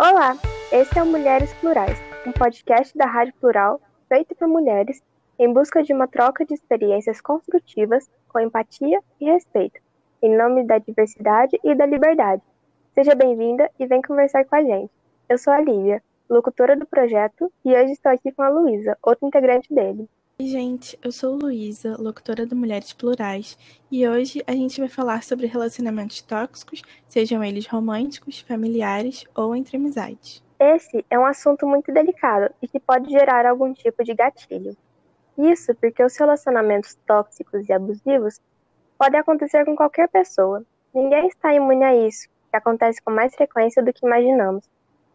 Olá, esse é o Mulheres Plurais, um podcast da Rádio Plural feito por mulheres em busca de uma troca de experiências construtivas com empatia e respeito, em nome da diversidade e da liberdade. Seja bem-vinda e vem conversar com a gente. Eu sou a Lívia, locutora do projeto, e hoje estou aqui com a Luísa, outra integrante dele. Oi, gente, eu sou Luísa, locutora do Mulheres Plurais, e hoje a gente vai falar sobre relacionamentos tóxicos, sejam eles românticos, familiares ou entre amizades. Esse é um assunto muito delicado e que pode gerar algum tipo de gatilho. Isso porque os relacionamentos tóxicos e abusivos podem acontecer com qualquer pessoa. Ninguém está imune a isso, que acontece com mais frequência do que imaginamos,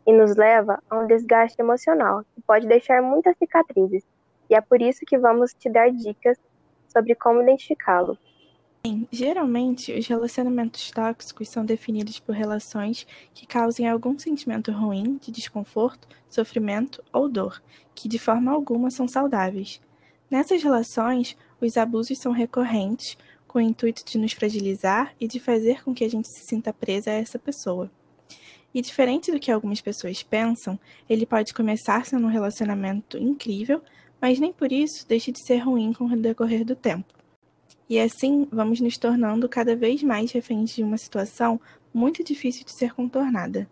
e nos leva a um desgaste emocional, que pode deixar muitas cicatrizes e é por isso que vamos te dar dicas sobre como identificá-lo. Bem, geralmente, os relacionamentos tóxicos são definidos por relações que causem algum sentimento ruim, de desconforto, sofrimento ou dor, que de forma alguma são saudáveis. Nessas relações, os abusos são recorrentes, com o intuito de nos fragilizar e de fazer com que a gente se sinta presa a essa pessoa. E diferente do que algumas pessoas pensam, ele pode começar sendo um relacionamento incrível, mas nem por isso deixa de ser ruim com o decorrer do tempo. E assim vamos nos tornando cada vez mais reféns de uma situação muito difícil de ser contornada.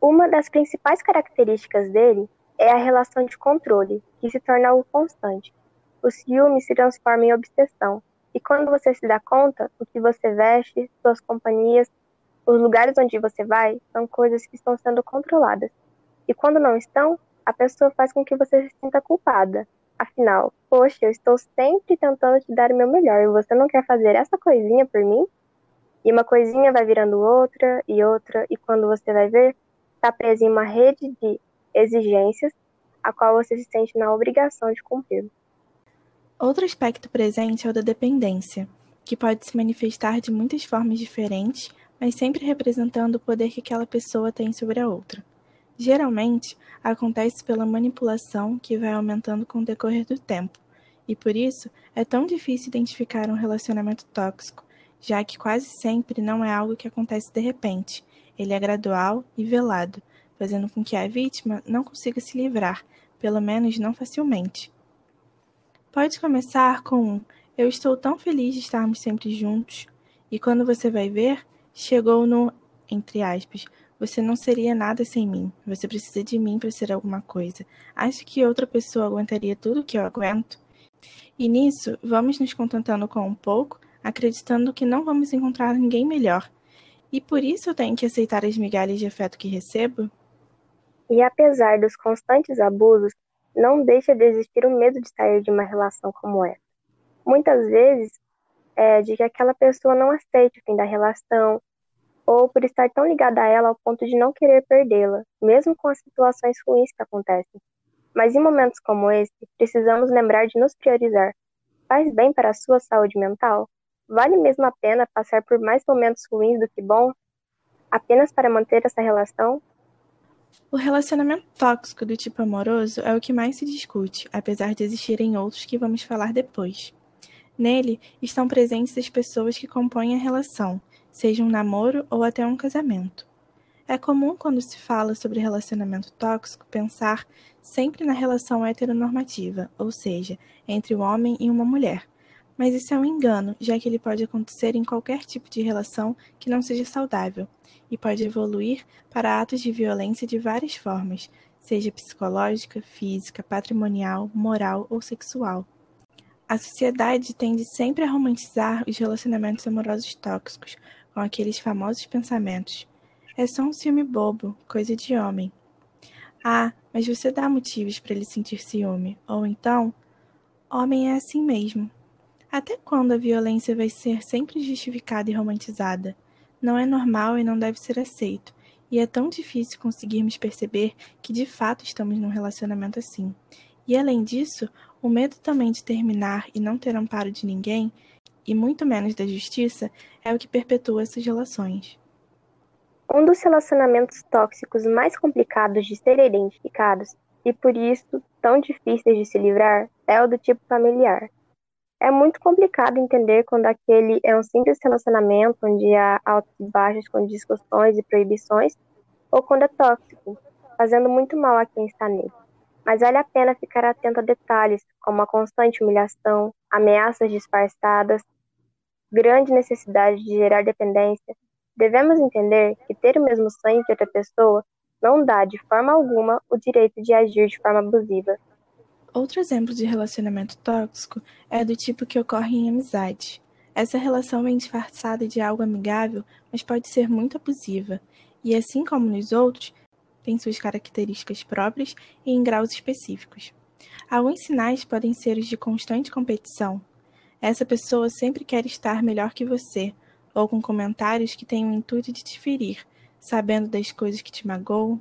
Uma das principais características dele é a relação de controle, que se torna algo constante. O ciúme se transforma em obsessão, e quando você se dá conta, o que você veste, suas companhias, os lugares onde você vai, são coisas que estão sendo controladas. E quando não estão, a pessoa faz com que você se sinta culpada. Afinal, poxa, eu estou sempre tentando te dar o meu melhor e você não quer fazer essa coisinha por mim? E uma coisinha vai virando outra e outra, e quando você vai ver, está preso em uma rede de exigências a qual você se sente na obrigação de cumprir. Outro aspecto presente é o da dependência, que pode se manifestar de muitas formas diferentes, mas sempre representando o poder que aquela pessoa tem sobre a outra. Geralmente, acontece pela manipulação que vai aumentando com o decorrer do tempo, e por isso é tão difícil identificar um relacionamento tóxico, já que quase sempre não é algo que acontece de repente, ele é gradual e velado, fazendo com que a vítima não consiga se livrar, pelo menos não facilmente. Pode começar com um eu estou tão feliz de estarmos sempre juntos, e quando você vai ver, chegou no, entre aspas, você não seria nada sem mim. Você precisa de mim para ser alguma coisa. Acha que outra pessoa aguentaria tudo que eu aguento? E nisso, vamos nos contentando com um pouco, acreditando que não vamos encontrar ninguém melhor. E por isso eu tenho que aceitar as migalhas de afeto que recebo? E apesar dos constantes abusos, não deixa de existir o medo de sair de uma relação como essa. Muitas vezes é de que aquela pessoa não aceite o fim da relação, ou por estar tão ligada a ela ao ponto de não querer perdê-la, mesmo com as situações ruins que acontecem. Mas em momentos como esse, precisamos lembrar de nos priorizar. Faz bem para a sua saúde mental? Vale mesmo a pena passar por mais momentos ruins do que bons, apenas para manter essa relação? O relacionamento tóxico do tipo amoroso é o que mais se discute, apesar de existirem outros que vamos falar depois. Nele estão presentes as pessoas que compõem a relação, seja um namoro ou até um casamento. É comum quando se fala sobre relacionamento tóxico pensar sempre na relação heteronormativa, ou seja, entre um homem e uma mulher. Mas isso é um engano, já que ele pode acontecer em qualquer tipo de relação que não seja saudável e pode evoluir para atos de violência de várias formas, seja psicológica, física, patrimonial, moral ou sexual. A sociedade tende sempre a romantizar os relacionamentos amorosos tóxicos, com aqueles famosos pensamentos. É só um ciúme bobo, coisa de homem. Ah, mas você dá motivos para ele sentir ciúme. Ou então, homem é assim mesmo. Até quando a violência vai ser sempre justificada e romantizada? Não é normal e não deve ser aceito. E é tão difícil conseguirmos perceber que de fato estamos num relacionamento assim. E além disso, o medo também de terminar e não ter amparo de ninguém e muito menos da justiça, é o que perpetua essas relações. Um dos relacionamentos tóxicos mais complicados de serem identificados e por isso tão difíceis de se livrar é o do tipo familiar. É muito complicado entender quando aquele é um simples relacionamento onde há altos e baixos com discussões e proibições, ou quando é tóxico, fazendo muito mal a quem está nele. Mas vale a pena ficar atento a detalhes, como a constante humilhação, ameaças disfarçadas, grande necessidade de gerar dependência. Devemos entender que ter o mesmo sangue que outra pessoa não dá, de forma alguma, o direito de agir de forma abusiva. Outro exemplo de relacionamento tóxico é do tipo que ocorre em amizade. Essa relação vem disfarçada de algo amigável, mas pode ser muito abusiva, e assim como nos outros, tem suas características próprias e em graus específicos. Alguns sinais podem ser os de constante competição. Essa pessoa sempre quer estar melhor que você, ou com comentários que têm o intuito de te ferir, sabendo das coisas que te magoam,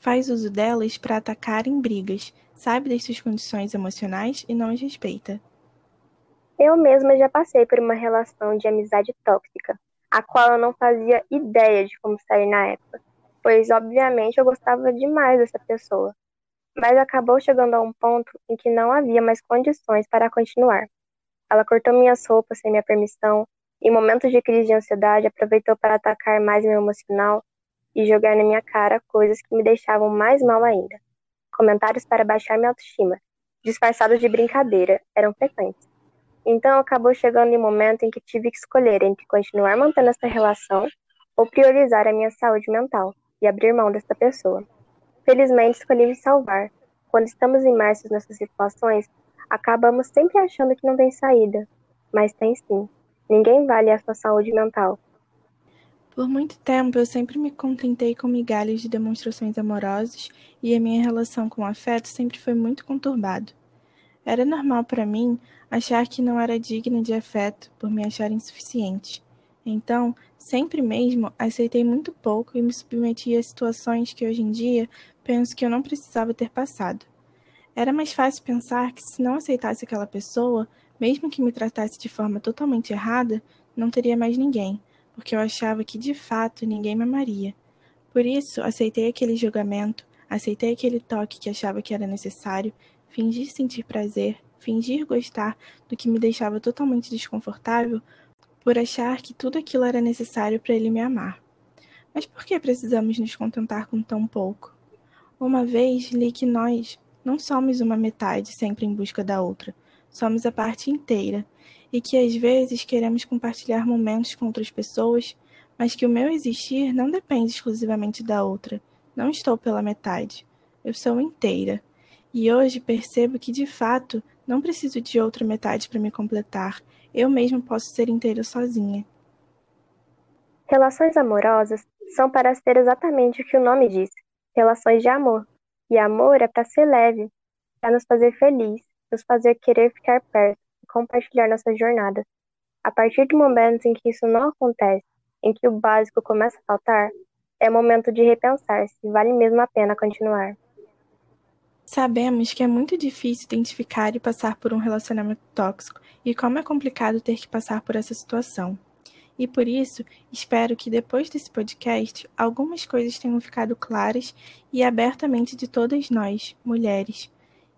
faz uso delas para atacar em brigas, sabe das suas condições emocionais e não as respeita. Eu mesma já passei por uma relação de amizade tóxica, a qual eu não fazia ideia de como sair na época, pois obviamente eu gostava demais dessa pessoa, mas acabou chegando a um ponto em que não havia mais condições para continuar. Ela cortou minhas roupas sem minha permissão, em momentos de crise de ansiedade aproveitou para atacar mais meu emocional e jogar na minha cara coisas que me deixavam mais mal ainda. Comentários para baixar minha autoestima, disfarçados de brincadeira, eram frequentes. Então acabou chegando em um momento em que tive que escolher entre continuar mantendo essa relação ou priorizar a minha saúde mental e abrir mão dessa pessoa. Felizmente escolhi me salvar. Quando estamos imersos nessas situações, acabamos sempre achando que não tem saída, mas tem sim. Ninguém vale a sua saúde mental. Por muito tempo, eu sempre me contentei com migalhas de demonstrações amorosas e a minha relação com o afeto sempre foi muito conturbado. Era normal para mim achar que não era digna de afeto por me achar insuficiente. Então, sempre mesmo aceitei muito pouco e me submeti a situações que hoje em dia penso que eu não precisava ter passado. Era mais fácil pensar que se não aceitasse aquela pessoa, mesmo que me tratasse de forma totalmente errada, não teria mais ninguém porque eu achava que de fato ninguém me amaria. Por isso, aceitei aquele julgamento, aceitei aquele toque que achava que era necessário, fingi sentir prazer, fingir gostar do que me deixava totalmente desconfortável, por achar que tudo aquilo era necessário para ele me amar. Mas por que precisamos nos contentar com tão pouco? Uma vez li que nós não somos uma metade sempre em busca da outra, somos a parte inteira e que às vezes queremos compartilhar momentos com outras pessoas, mas que o meu existir não depende exclusivamente da outra. Não estou pela metade. Eu sou inteira. E hoje percebo que de fato não preciso de outra metade para me completar. Eu mesmo posso ser inteira sozinha. Relações amorosas são para ser exatamente o que o nome diz: relações de amor. E amor é para ser leve, para nos fazer feliz, nos fazer querer ficar perto compartilhar nossa jornada. A partir do momento em que isso não acontece, em que o básico começa a faltar, é momento de repensar se vale mesmo a pena continuar. Sabemos que é muito difícil identificar e passar por um relacionamento tóxico e como é complicado ter que passar por essa situação. E por isso, espero que depois desse podcast, algumas coisas tenham ficado claras e abertamente de todas nós, mulheres,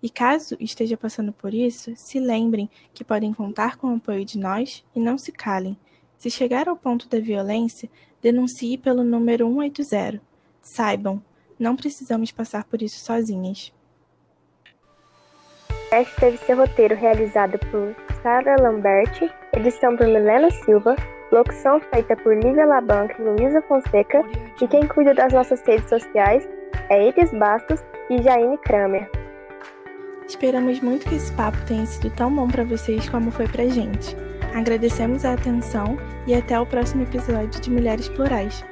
e caso esteja passando por isso, se lembrem que podem contar com o apoio de nós e não se calem. Se chegar ao ponto da violência, denuncie pelo número 180. Saibam, não precisamos passar por isso sozinhas. Este teve seu roteiro realizado por Sara Lambert, edição por Milena Silva, locução feita por Lívia Labanca e Luísa Fonseca, e quem cuida das nossas redes sociais é Iris Bastos e Jaine Kramer. Esperamos muito que esse papo tenha sido tão bom para vocês como foi pra gente. Agradecemos a atenção e até o próximo episódio de Mulheres Plurais.